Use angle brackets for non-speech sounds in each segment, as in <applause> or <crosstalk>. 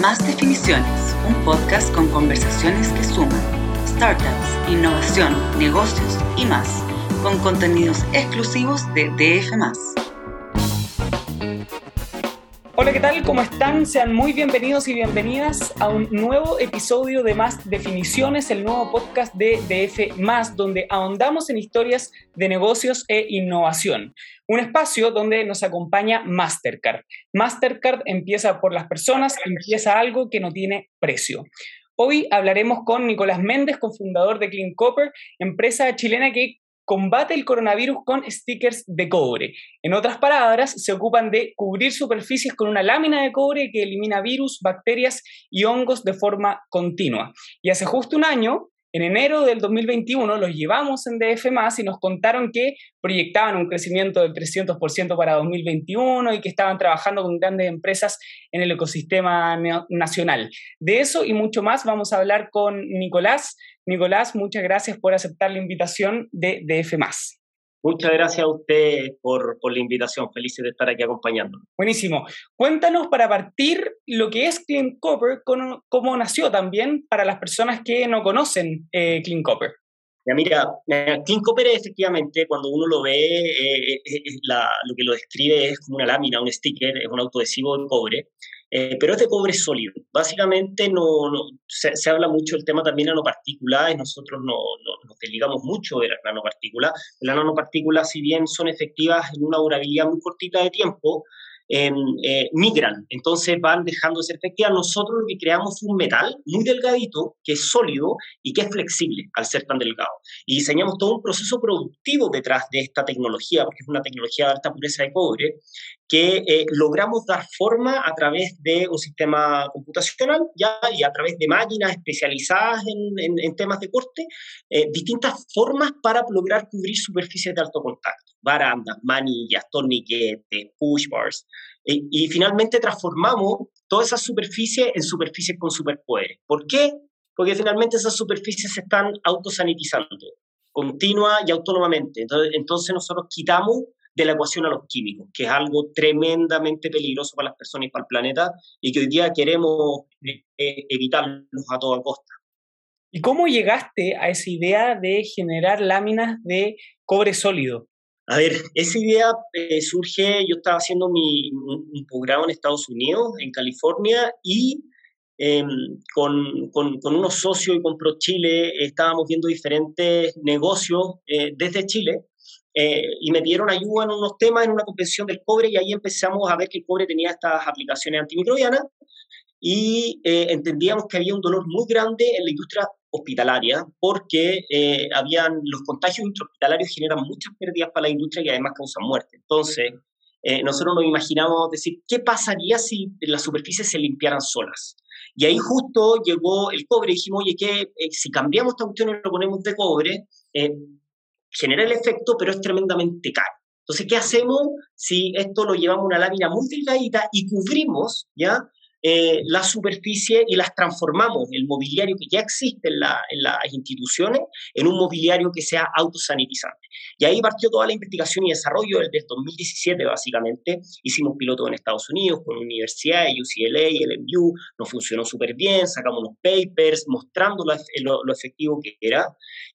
Más Definiciones, un podcast con conversaciones que suman startups, innovación, negocios y más, con contenidos exclusivos de DF. Hola, ¿qué tal? ¿Cómo están? Sean muy bienvenidos y bienvenidas a un nuevo episodio de Más Definiciones, el nuevo podcast de DF, donde ahondamos en historias de negocios e innovación. Un espacio donde nos acompaña Mastercard. Mastercard empieza por las personas, empieza algo que no tiene precio. Hoy hablaremos con Nicolás Méndez, cofundador de Clean Copper, empresa chilena que combate el coronavirus con stickers de cobre. En otras palabras, se ocupan de cubrir superficies con una lámina de cobre que elimina virus, bacterias y hongos de forma continua. Y hace justo un año, en enero del 2021 los llevamos en DF y nos contaron que proyectaban un crecimiento del 300% para 2021 y que estaban trabajando con grandes empresas en el ecosistema nacional. De eso y mucho más vamos a hablar con Nicolás. Nicolás, muchas gracias por aceptar la invitación de DF Muchas gracias a usted por, la invitación. Felices de estar aquí acompañándonos. Buenísimo. Cuéntanos para partir lo que es Clean Copper, cómo, nació también para las personas que no conocen eh, Clean Copper. Ya mira, Clean Copper efectivamente, cuando uno lo ve, eh, eh, lo que lo describe es como una lámina, un sticker, es un autoadhesivo de cobre. Eh, pero es de cobre sólido. Básicamente no, se, habla mucho del tema también de nanopartículas nosotros no, nos desligamos mucho de las nanopartículas. Las nanopartículas, si bien son efectivas en una durabilidad muy cortita de tiempo, Em, eh, migran, entonces van dejando de ser efectivas. Nosotros lo que creamos un metal muy delgadito, que es sólido y que es flexible al ser tan delgado. Y diseñamos todo un proceso productivo detrás de esta tecnología, porque es una tecnología de alta pureza de cobre, que eh, logramos dar forma a través de un sistema computacional ya, y a través de máquinas especializadas en, en, temas de corte, eh, distintas formas para lograr cubrir superficies de alto contacto barandas, manillas, torniquetes, push bars. Y, finalmente transformamos toda esa superficie en superficies con superpoderes. ¿Por qué? Porque finalmente esas superficies se están autosanitizando, continua y autónomamente. Entonces, entonces nosotros quitamos de la ecuación a los químicos, que es algo tremendamente peligroso para las personas y para el planeta y que hoy día queremos eh, evitarlos a toda costa. ¿Y cómo llegaste a esa idea de generar láminas de cobre sólido? A ver, esa idea eh, surge, yo estaba haciendo mi, un, posgrado en Estados Unidos, en California, y em, con, con, unos socios y con ProChile estábamos viendo diferentes negocios eh, desde Chile, eh, y me pidieron ayuda en unos temas, en una convención del cobre, y ahí empezamos a ver que el cobre tenía estas aplicaciones antimicrobianas, y entendíamos que había un dolor muy grande en la industria hospitalaria, porque eh, habían, los contagios intrahospitalarios generan muchas pérdidas para la industria y además causan muerte. Entonces, eh, nosotros nos imaginamos decir, ¿qué pasaría si las superficies se limpiaran solas? Y ahí justo llegó el cobre y dijimos, oye, que eh, si cambiamos esta cuestión y lo ponemos de cobre, genera el efecto, pero es tremendamente caro. Entonces, ¿qué hacemos si esto lo llevamos a una lámina muy delgadita y cubrimos, ¿ya? Eh, la superficie y las transformamos, el mobiliario que ya existe en, las instituciones, en un mobiliario que sea autosanitizante. Y ahí partió toda la investigación y desarrollo desde 2017, básicamente. Hicimos pilotos en Estados Unidos con universidades, UCLA, LMU, nos funcionó súper bien, sacamos unos papers mostrando lo, efectivo que era.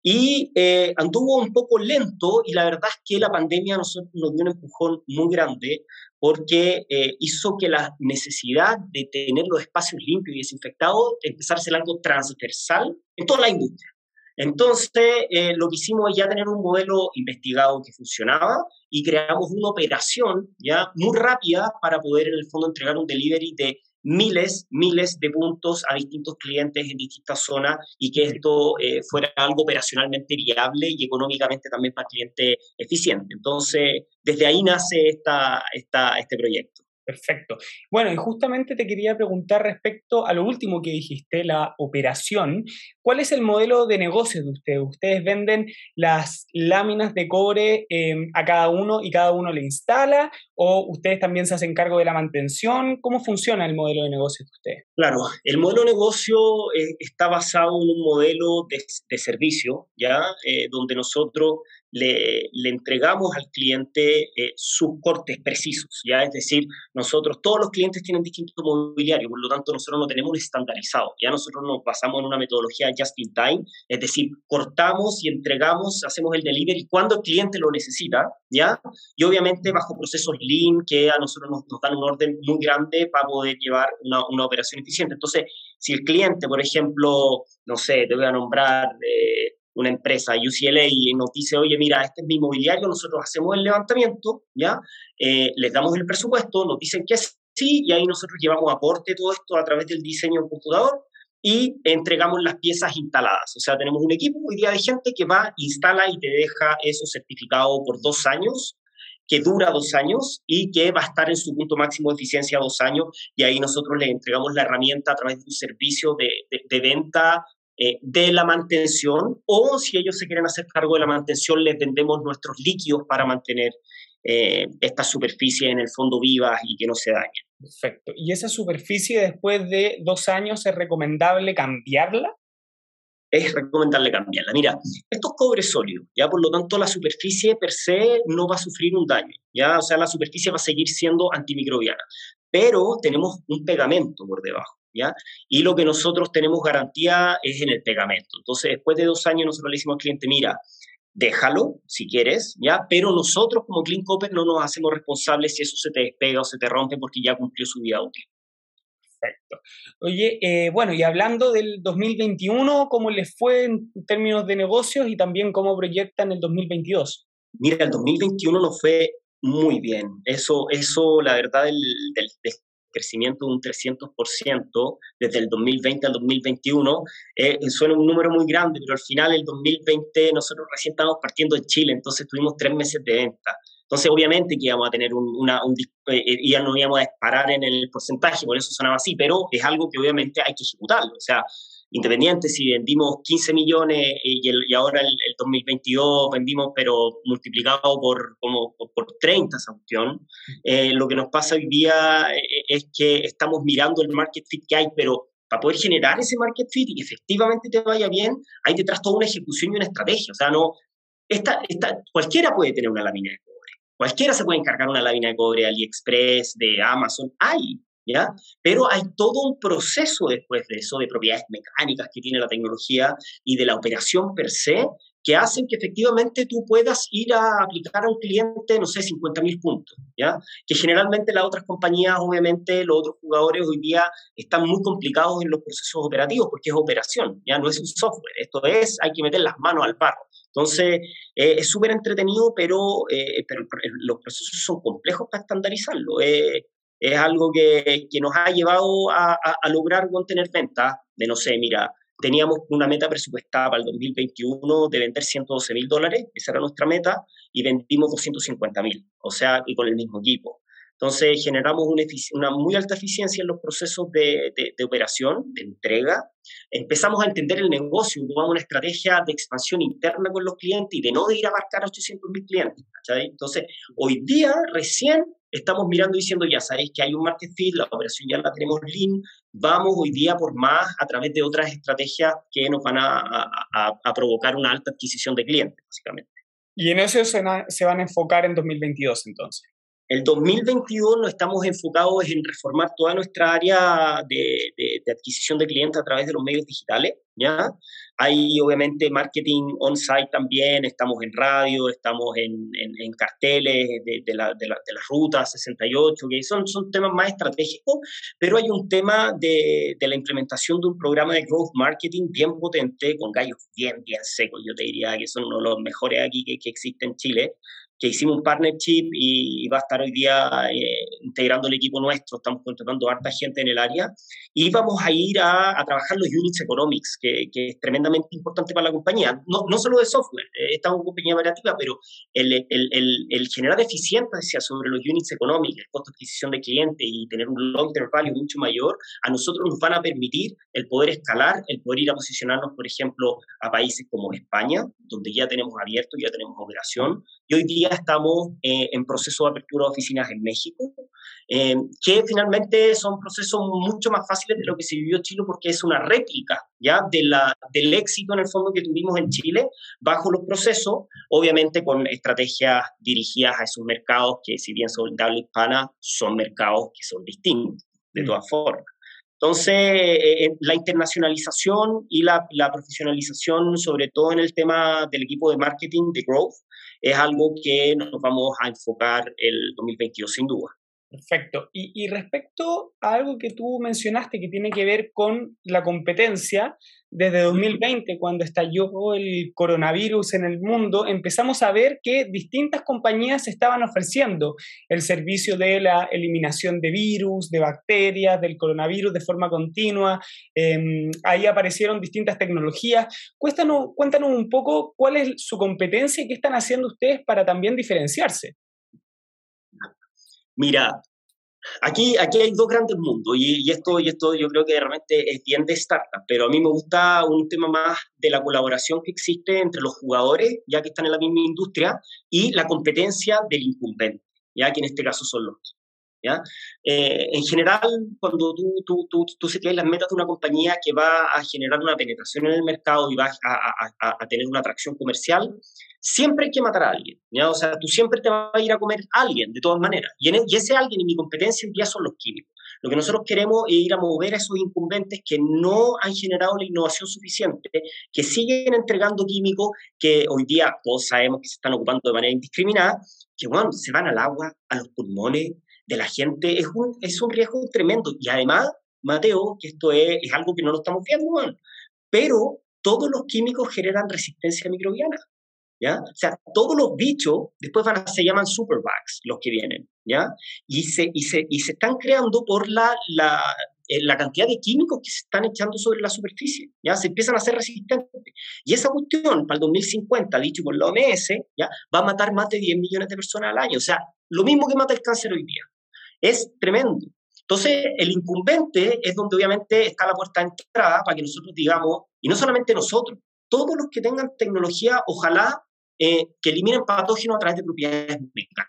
Y eh, anduvo un poco lento y la verdad es que la pandemia nos, nos dio un empujón muy grande porque eh, hizo que la necesidad de tener los espacios limpios y desinfectados empezara a ser algo transversal en toda la industria. Entonces, eh, lo que hicimos es ya tener un modelo investigado que funcionaba y creamos una operación ya muy rápida para poder en el fondo entregar un delivery de miles, miles de puntos a distintos clientes en distintas zonas y que esto eh, fuera algo operacionalmente viable y económicamente también para el cliente eficiente. Entonces, desde ahí nace esta, esta, este proyecto. Perfecto. Bueno, y justamente te quería preguntar respecto a lo último que dijiste, la operación. ¿Cuál es el modelo de negocio de ustedes? ¿Ustedes venden las láminas de cobre em, a cada uno y cada uno le instala? ¿O ustedes también se hacen cargo de la mantención? ¿Cómo funciona el modelo de negocio de ustedes? Claro, el modelo de negocio eh, está basado en un modelo de, servicio, ¿ya? Eh, donde nosotros le, entregamos al cliente eh, sus cortes precisos, ¿ya? Es decir, nosotros, todos los clientes tienen distintos mobiliarios, por lo tanto nosotros no tenemos estandarizado, ya nosotros nos basamos en una metodología just in time, es decir, cortamos y entregamos, hacemos el delivery cuando el cliente lo necesita, ¿ya? Y obviamente bajo procesos lean que a nosotros nos, dan un orden muy grande para poder llevar una, una, operación eficiente. Entonces, si el cliente, por ejemplo, no sé, te voy a nombrar... Eh, una empresa, UCLA, y nos dice, oye, mira, este es mi inmobiliario, nosotros hacemos el levantamiento, ¿ya? Eh, les damos el presupuesto, nos dicen que sí, y ahí nosotros llevamos aporte todo esto a través del diseño computador y entregamos las piezas instaladas. O sea, tenemos un equipo hoy día de gente que va, instala y te deja eso certificado por dos años que dura dos años y que va a estar en su punto máximo de eficiencia dos años y ahí nosotros le entregamos la herramienta a través de un servicio de, de venta eh, de la mantención o si ellos se quieren hacer cargo de la mantención, les vendemos nuestros líquidos para mantener eh, esta superficie en el fondo viva y que no se dañen. Perfecto. ¿Y esa superficie después de dos años es recomendable cambiarla? Es recomendable cambiarla. Mira, esto es cobre sólido, ya por lo tanto la superficie per se no va a sufrir un daño, ya, o sea, la superficie va a seguir siendo antimicrobiana, pero tenemos un pegamento por debajo. Y lo que nosotros tenemos garantía es en el pegamento. Entonces, después de dos años, nosotros le decimos al cliente, mira, déjalo si quieres, ¿ya? Pero nosotros como Clean Copper no nos hacemos responsables si eso se te despega o se te rompe porque ya cumplió su vida útil. Perfecto. Oye, eh, bueno, y hablando del 2021, ¿cómo les fue en términos de negocios y también cómo proyectan el 2022? Mira, el 2021 nos fue muy bien. Eso, eso la verdad, el, del, crecimiento de un 300% desde el 2020 al 2021. Eh, suena un número muy grande, pero al final el 2020 nosotros recién estábamos partiendo de Chile, entonces tuvimos tres meses de venta. Entonces, obviamente que íbamos a tener un, una, un, eh, eh, ya no íbamos a disparar en el porcentaje, por eso sonaba así, pero es algo que obviamente hay que ejecutarlo. O sea, independiente si vendimos 15 millones y, y ahora el, 2022 vendimos, pero multiplicado por, como, por 30 esa opción, eh, lo que nos pasa hoy día eh, es que estamos mirando el market fit que hay, pero para poder generar ese market fit y que efectivamente te vaya bien, hay detrás toda una ejecución y una estrategia. O sea, no, esta, esta, cualquiera puede tener una lámina de cobre. Cualquiera se puede encargar una lámina de cobre de AliExpress, de Amazon. Hay, ¿ya? Pero hay todo un proceso después de eso, de propiedades mecánicas que tiene la tecnología y de la operación per se, que hacen que efectivamente tú puedas ir a aplicar a un cliente, no sé, 50 mil puntos, ¿ya? Que generalmente las otras compañías, obviamente, los otros jugadores hoy día están muy complicados en los procesos operativos porque es operación, ¿ya? No es un software, esto es, hay que meter las manos al barro. Entonces, eh, es súper entretenido, pero, eh, pero los procesos son complejos para estandarizarlo. Eh, es algo que, que nos ha llevado a, a, lograr tener ventas de, no sé, mira, teníamos una meta presupuestada para el 2021 de vender 112 mil dólares, esa era nuestra meta, y vendimos 250 mil, o sea, y con el mismo equipo. Entonces generamos una, una muy alta eficiencia en los procesos de, de, operación, de entrega. Empezamos a entender el negocio, tomamos una estrategia de expansión interna con los clientes y de no de ir a abarcar a 800 mil clientes. Entonces, hoy día recién estamos mirando y diciendo, ya sabéis que hay un market fit, la operación ya la tenemos lean, vamos hoy día por más a través de otras estrategias que nos van a, a, provocar una alta adquisición de clientes, básicamente. Y en eso se van a enfocar en 2022 entonces. El 2022 nos estamos enfocados en reformar toda nuestra área de, de, adquisición de clientes a través de los medios digitales, ¿ya? Hay obviamente marketing on-site también, estamos en radio, estamos en, en, carteles de, de, la, de, la, de las rutas 68, que son, son temas más estratégicos, pero hay un tema de, de la implementación de un programa de growth marketing bien potente, con gallos bien, bien secos, yo te diría que son uno de los mejores aquí que, que existe en Chile, que hicimos un partnership y va a estar hoy día eh, integrando el equipo nuestro, estamos contratando harta gente en el área, y vamos a ir a, trabajar los units economics, que, es tremendamente importante para la compañía, no, no solo de software, eh, en una compañía operativa, pero el, el, el, el, generar eficiencia sobre los units economics, el costo de adquisición de clientes y tener un long-term value mucho mayor, a nosotros nos van a permitir el poder escalar, el poder ir a posicionarnos, por ejemplo, a países como España, donde ya tenemos abierto, ya tenemos operación, y hoy día estamos eh, en proceso de apertura de oficinas en México, eh, que finalmente son procesos mucho más fáciles de lo que se vivió en Chile porque es una réplica ya de la, del éxito en el fondo que tuvimos en Chile bajo los procesos, obviamente con estrategias dirigidas a esos mercados que si bien son de habla hispana, son mercados que son distintos de todas mm. formas. Entonces, eh, la internacionalización y la, la, profesionalización, sobre todo en el tema del equipo de marketing, de growth, es algo que nos vamos a enfocar el 2022 sin duda. Perfecto. Y, respecto a algo que tú mencionaste que tiene que ver con la competencia, desde 2020, cuando estalló el coronavirus en el mundo, empezamos a ver que distintas compañías estaban ofreciendo el servicio de la eliminación de virus, de bacterias, del coronavirus de forma continua. Em, ahí aparecieron distintas tecnologías. Cuéntanos, cuéntanos un poco cuál es su competencia y qué están haciendo ustedes para también diferenciarse. Mira, aquí, aquí hay dos grandes mundos y, esto, y esto yo creo que realmente es bien de startup, pero a mí me gusta un tema más de la colaboración que existe entre los jugadores, ya que están en la misma industria, y la competencia del incumbente, ya que en este caso son los ¿Ya? Eh, en general, cuando tú, tú, tú, tú se las metas de una compañía que va a generar una penetración en el mercado y va a, a, a tener una atracción comercial, siempre hay que matar a alguien, ¿ya? O sea, tú siempre te vas a ir a comer a alguien, de todas maneras. Y, e, y ese alguien, en mi competencia, en día son los químicos. Lo que nosotros queremos es ir a mover a esos incumbentes que no han generado la innovación suficiente, que siguen entregando químicos que hoy día todos sabemos que se están ocupando de manera indiscriminada, que, bueno, se van al agua, a los pulmones de la gente. Es un, es un riesgo tremendo. Y además, Mateo, que esto es, es algo que no lo estamos viendo, bueno, pero todos los químicos generan resistencia microbiana. ¿ya? O sea, todos los bichos después van a, se llaman superbugs, los que vienen, ¿ya? Y se, y se, y se están creando por la, la, eh, la cantidad de químicos que se están echando sobre la superficie, ¿ya? Se empiezan a hacer resistentes. Y esa cuestión, para el 2050, dicho por la OMS, ¿ya? Va a matar más de 10 millones de personas al año. O sea, lo mismo que mata el cáncer hoy día. Es tremendo. Entonces, el incumbente es donde obviamente está la puerta de entrada para que nosotros digamos, y no solamente nosotros, todos los que tengan tecnología, ojalá eh, que eliminen patógenos a través de propiedades mecánicas.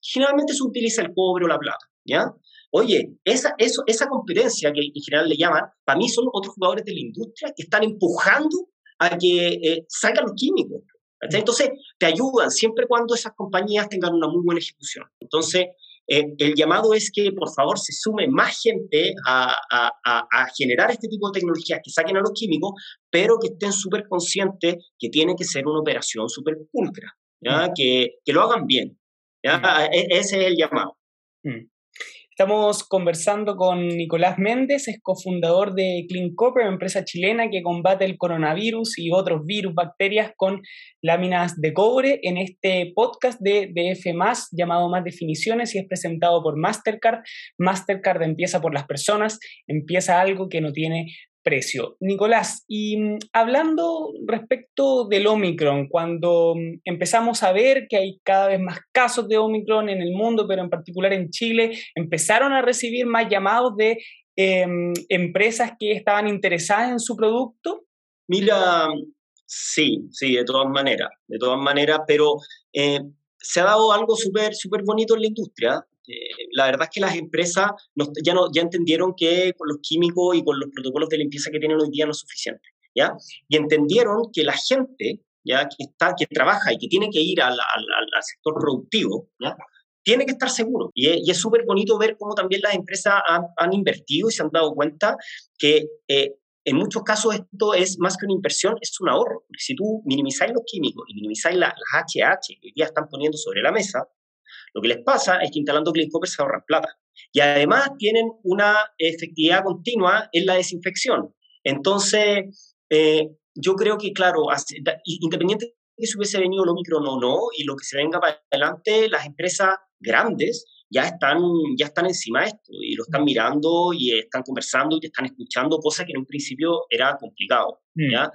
Generalmente se utiliza el cobre o la plata, ¿ya? Oye, esa, eso, esa competencia que en general le llaman, para mí son otros jugadores de la industria que están empujando a que eh, salgan los químicos. Entonces, te ayudan siempre cuando esas compañías tengan una muy buena ejecución. Entonces, eh, el llamado es que por favor se sume más gente a, generar este tipo de tecnologías que saquen a los químicos, pero que estén súper conscientes que tiene que ser una operación súper pulcra, ¿ya? Mm. Que, que, lo hagan bien. ¿ya? Mm. E, ese es el llamado. Mm. Estamos conversando con Nicolás Méndez, es cofundador de Clean Copper, empresa chilena que combate el coronavirus y otros virus, bacterias con láminas de cobre en este podcast de DF llamado Más Definiciones y es presentado por Mastercard. Mastercard empieza por las personas, empieza algo que no tiene precio. Nicolás, y mm, hablando respecto del Omicron, cuando mm, empezamos a ver que hay cada vez más casos de Omicron en el mundo, pero en particular en Chile, empezaron a recibir más llamados de em, empresas que estaban interesadas en su producto. Mira, sí, sí, de todas maneras, de todas maneras, pero eh, se ha dado algo súper súper bonito en la industria. Eh, la verdad es que las empresas ya, no, ya entendieron que con los químicos y con los protocolos de limpieza que tienen hoy día no es suficiente, ¿ya? Y entendieron que la gente, ¿ya? Que, está, que trabaja y que tiene que ir al, sector productivo, ¿ya? Tiene que estar seguro. Y es súper bonito ver cómo también las empresas han, invertido y se han dado cuenta que eh, en muchos casos esto es más que una inversión, es un ahorro. Si tú minimizáis los químicos y minimizáis las HH que hoy día están poniendo sobre la mesa, lo que les pasa es que instalando Clean Copper se ahorran plata. Y además tienen una efectividad continua en la desinfección. Entonces, eh, yo creo que, claro, independiente que se hubiese venido el Omicron o no, y lo que se venga para adelante, las empresas grandes ya están, ya están encima de esto y lo están mirando y están conversando y te están escuchando, cosa que en un principio era complicado. Mm. ¿ya?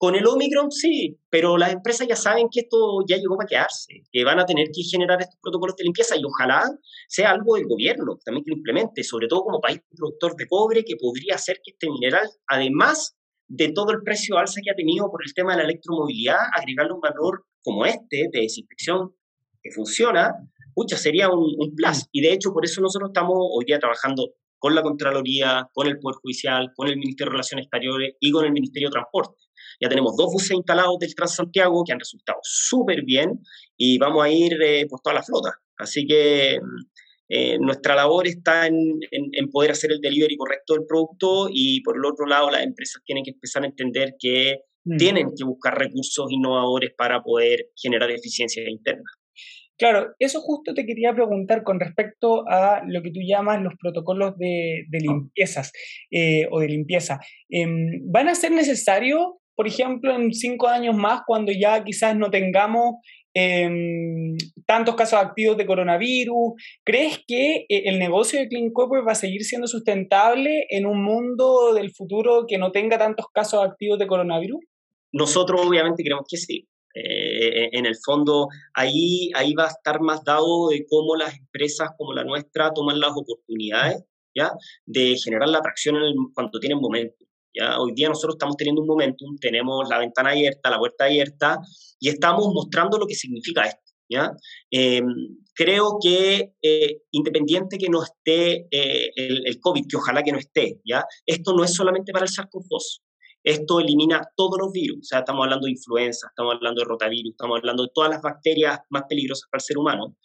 Con el Omicron sí, pero las empresas ya saben que esto ya llegó para quedarse, que van a tener que generar estos protocolos de limpieza y ojalá sea algo del gobierno también que lo implemente, sobre todo como país productor de cobre, que podría hacer que este mineral, además de todo el precio alza que ha tenido por el tema de la electromovilidad, agregarle un valor como este de desinfección que funciona, mucha sería un, un plus. Y de hecho, por eso nosotros estamos hoy día trabajando con la Contraloría, con el Poder Judicial, con el Ministerio de Relaciones Exteriores y con el Ministerio de Transporte ya tenemos dos buses instalados del Transantiago que han resultado súper bien y vamos a ir eh, por toda la flota. Así que eh, nuestra labor está en, en, poder hacer el delivery correcto del producto y por el otro lado las empresas tienen que empezar a entender que mm. tienen que buscar recursos innovadores para poder generar eficiencia interna. Claro, eso justo te quería preguntar con respecto a lo que tú llamas los protocolos de, de limpiezas eh, o de limpieza. Em, ¿Van a ser necesarios por ejemplo, en cinco años más, cuando ya quizás no tengamos em, tantos casos activos de coronavirus? ¿Crees que eh, el negocio de Clean Copper va a seguir siendo sustentable en un mundo del futuro que no tenga tantos casos activos de coronavirus? Nosotros obviamente creemos que sí. Eh, en el fondo, ahí, ahí va a estar más dado de cómo las empresas como la nuestra toman las oportunidades ¿ya? de generar la atracción en cuanto tienen momento. Hoy día nosotros estamos teniendo un momentum, tenemos la ventana abierta, la puerta abierta y estamos mostrando lo que significa esto. ¿ya? Em, creo que eh, independiente que no esté eh, el, COVID, que ojalá que no esté, ¿ya? esto no es solamente para el SARS-CoV-2. Esto elimina todos los virus, o sea, estamos hablando de influenza, estamos hablando de rotavirus, estamos hablando de todas las bacterias más peligrosas para el ser humano.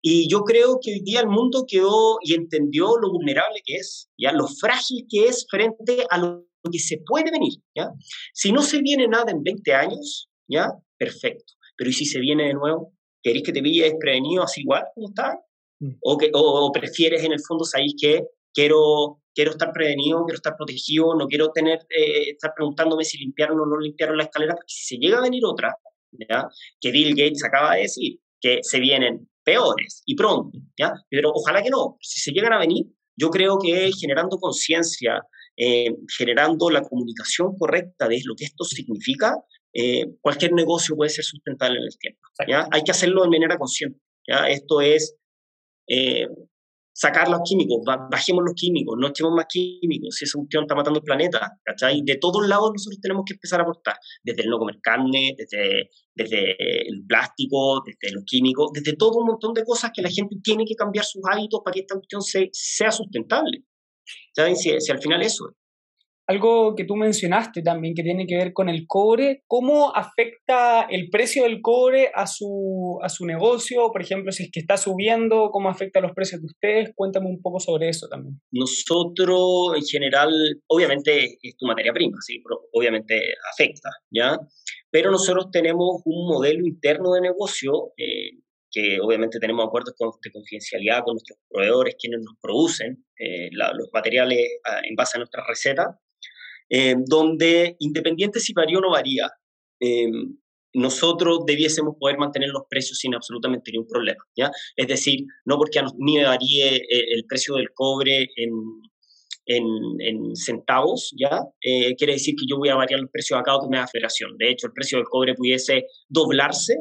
Y yo creo que hoy día el mundo quedó y entendió lo vulnerable que es, ya lo frágil que es frente a lo que se puede venir, ¿ya? Si no se viene nada en 20 años, ¿ya? Perfecto. Pero ¿y si se viene de nuevo? ¿Querés que te pilles desprevenido así igual como está? Mm. ¿O, que, o, prefieres en el fondo, sabéis que quiero, quiero estar prevenido, quiero estar protegido, no quiero tener, eh, estar preguntándome si limpiaron o no limpiaron la escalera, porque si se llega a venir otra, ¿ya? que Bill Gates acaba de decir, que se vienen peores y pronto, ¿ya? pero ojalá que no, si se llegan a venir, yo creo que generando conciencia, eh, generando la comunicación correcta de lo que esto significa, eh, cualquier negocio puede ser sustentable en el tiempo. ¿ya? Hay que hacerlo de manera consciente. ¿ya? Esto es eh, sacar los químicos, bajemos los químicos, no echemos más químicos, si esa cuestión está matando el planeta, ¿cachai? De todos lados nosotros tenemos que empezar a aportar, desde el no comer carne, desde, desde el plástico, desde los químicos, desde todo un montón de cosas que la gente tiene que cambiar sus hábitos para que esta cuestión sea sustentable. ¿Saben? Si, al final eso. Algo que tú mencionaste también que tiene que ver con el cobre, ¿cómo afecta el precio del cobre a su, a su negocio? Por ejemplo, si es que está subiendo, ¿cómo afecta los precios de ustedes? Cuéntame un poco sobre eso también. Nosotros, en general, obviamente es tu materia prima, sí, obviamente afecta, ¿ya? Pero nosotros tenemos un modelo interno de negocio eh, que obviamente tenemos acuerdos de confidencialidad con nuestros proveedores, quienes nos producen eh, los materiales ah, en base a nuestra receta, eh, donde independiente si varía o no varía, eh, nosotros debiésemos poder mantener los precios sin absolutamente ningún problema. ¿ya? Es decir, no porque me varíe el precio del cobre en, en, en centavos, ¿ya? quiere decir que yo voy a variar los precios acá o que me da federación. De hecho, el precio del cobre pudiese doblarse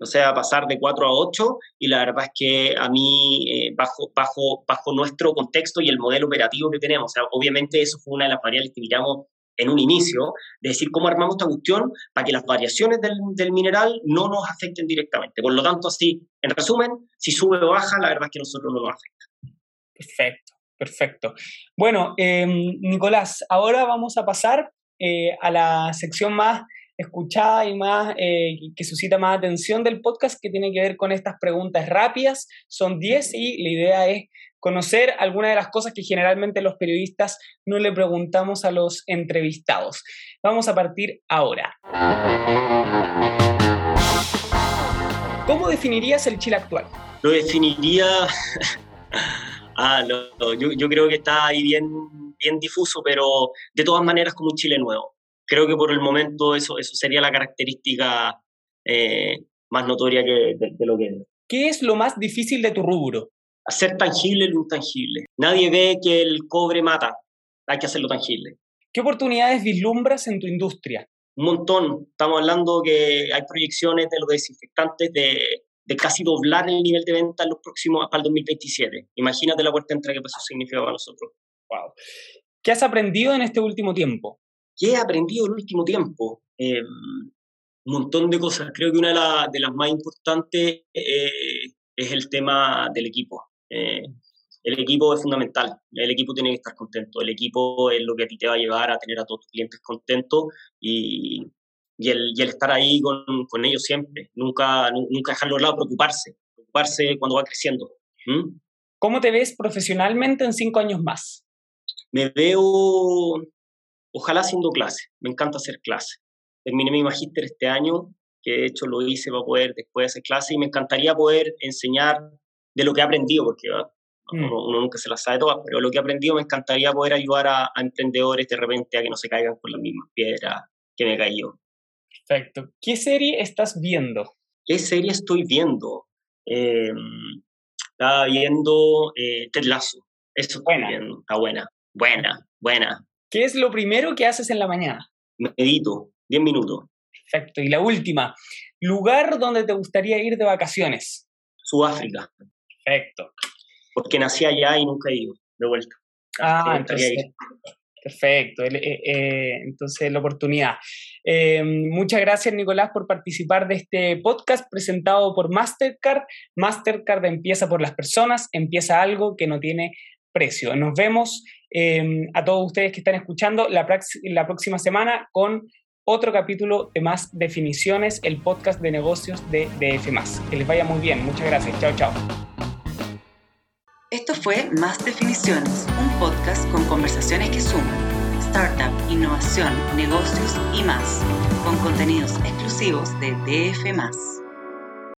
o sea, pasar de 4 a 8 y la verdad es que a mí, eh, bajo, bajo, bajo nuestro contexto y el modelo operativo que tenemos, o sea, obviamente eso fue una de las variables que miramos en un inicio, de decir cómo armamos esta cuestión para que las variaciones del, mineral no nos afecten directamente. Por lo tanto, así, en resumen, si sube o baja, la verdad es que a nosotros no nos afecta. Perfecto, perfecto. Bueno, em, Nicolás, ahora vamos a pasar eh, a la sección más escuchada y más eh, que suscita más atención del podcast que tiene que ver con estas preguntas rápidas. Son 10 y la idea es conocer algunas de las cosas que generalmente los periodistas no le preguntamos a los entrevistados. Vamos a partir ahora. ¿Cómo definirías el Chile actual? Lo definiría... <laughs> ah, yo, yo, creo que está ahí bien, bien difuso, pero de todas maneras como un Chile nuevo creo que por el momento eso, eso sería la característica más notoria que de, lo que es. ¿Qué es lo más difícil de tu rubro? Hacer tangible lo intangible. Nadie ve que el cobre mata, hay que hacerlo tangible. ¿Qué oportunidades vislumbras en tu industria? Un montón. Estamos hablando que hay proyecciones de los desinfectantes de, de casi doblar el nivel de venta en los próximos para el 2027. Imagínate la puerta entrada que eso significa para nosotros. Wow. ¿Qué has aprendido en este último tiempo? ¿Qué he aprendido en el último tiempo? Eh, un montón de cosas. Creo que una de, las más importantes eh, es el tema del equipo. Eh, el equipo es fundamental, el equipo tiene que estar contento, el equipo es lo que a ti te va a llevar a tener a todos tus clientes contentos y, y, el, y el, estar ahí con, con, ellos siempre, nunca, nunca dejarlo de lado, preocuparse, preocuparse cuando va creciendo. ¿Mm? ¿Cómo te ves profesionalmente en cinco años más? Me veo, ojalá haciendo clase, me encanta hacer clase terminé mi magíster este año, que de hecho lo hice para poder después hacer clase y me encantaría poder enseñar de lo que he aprendido, porque ah, mm. uno, nunca se las sabe todas, pero lo que he aprendido me encantaría poder ayudar a, emprendedores de repente a que no se caigan con las mismas piedras que me caí yo. Perfecto. ¿Qué serie estás viendo? ¿Qué serie estoy viendo? Eh, estaba viendo eh, Ted Lasso. Eso buena. Está buena. Buena, buena. ¿Qué es lo primero que haces en la mañana? Medito. 10 minutos. Perfecto. Y la última, lugar donde te gustaría ir de vacaciones. Sudáfrica. Perfecto. Porque nací allá y nunca he ido de vuelta. Ah, entonces, perfecto. Eh, eh, entonces, la oportunidad. Eh, muchas gracias, Nicolás, por participar de este podcast presentado por Mastercard. Mastercard empieza por las personas, empieza algo que no tiene precio. Nos vemos a todos ustedes que están escuchando la, la próxima semana con otro capítulo de Más Definiciones, el podcast de negocios de DF. Que les vaya muy bien. Muchas gracias. Chao, chao. Esto fue Más Definiciones, un podcast con conversaciones que suman startup, innovación, negocios y más, con contenidos exclusivos de DF.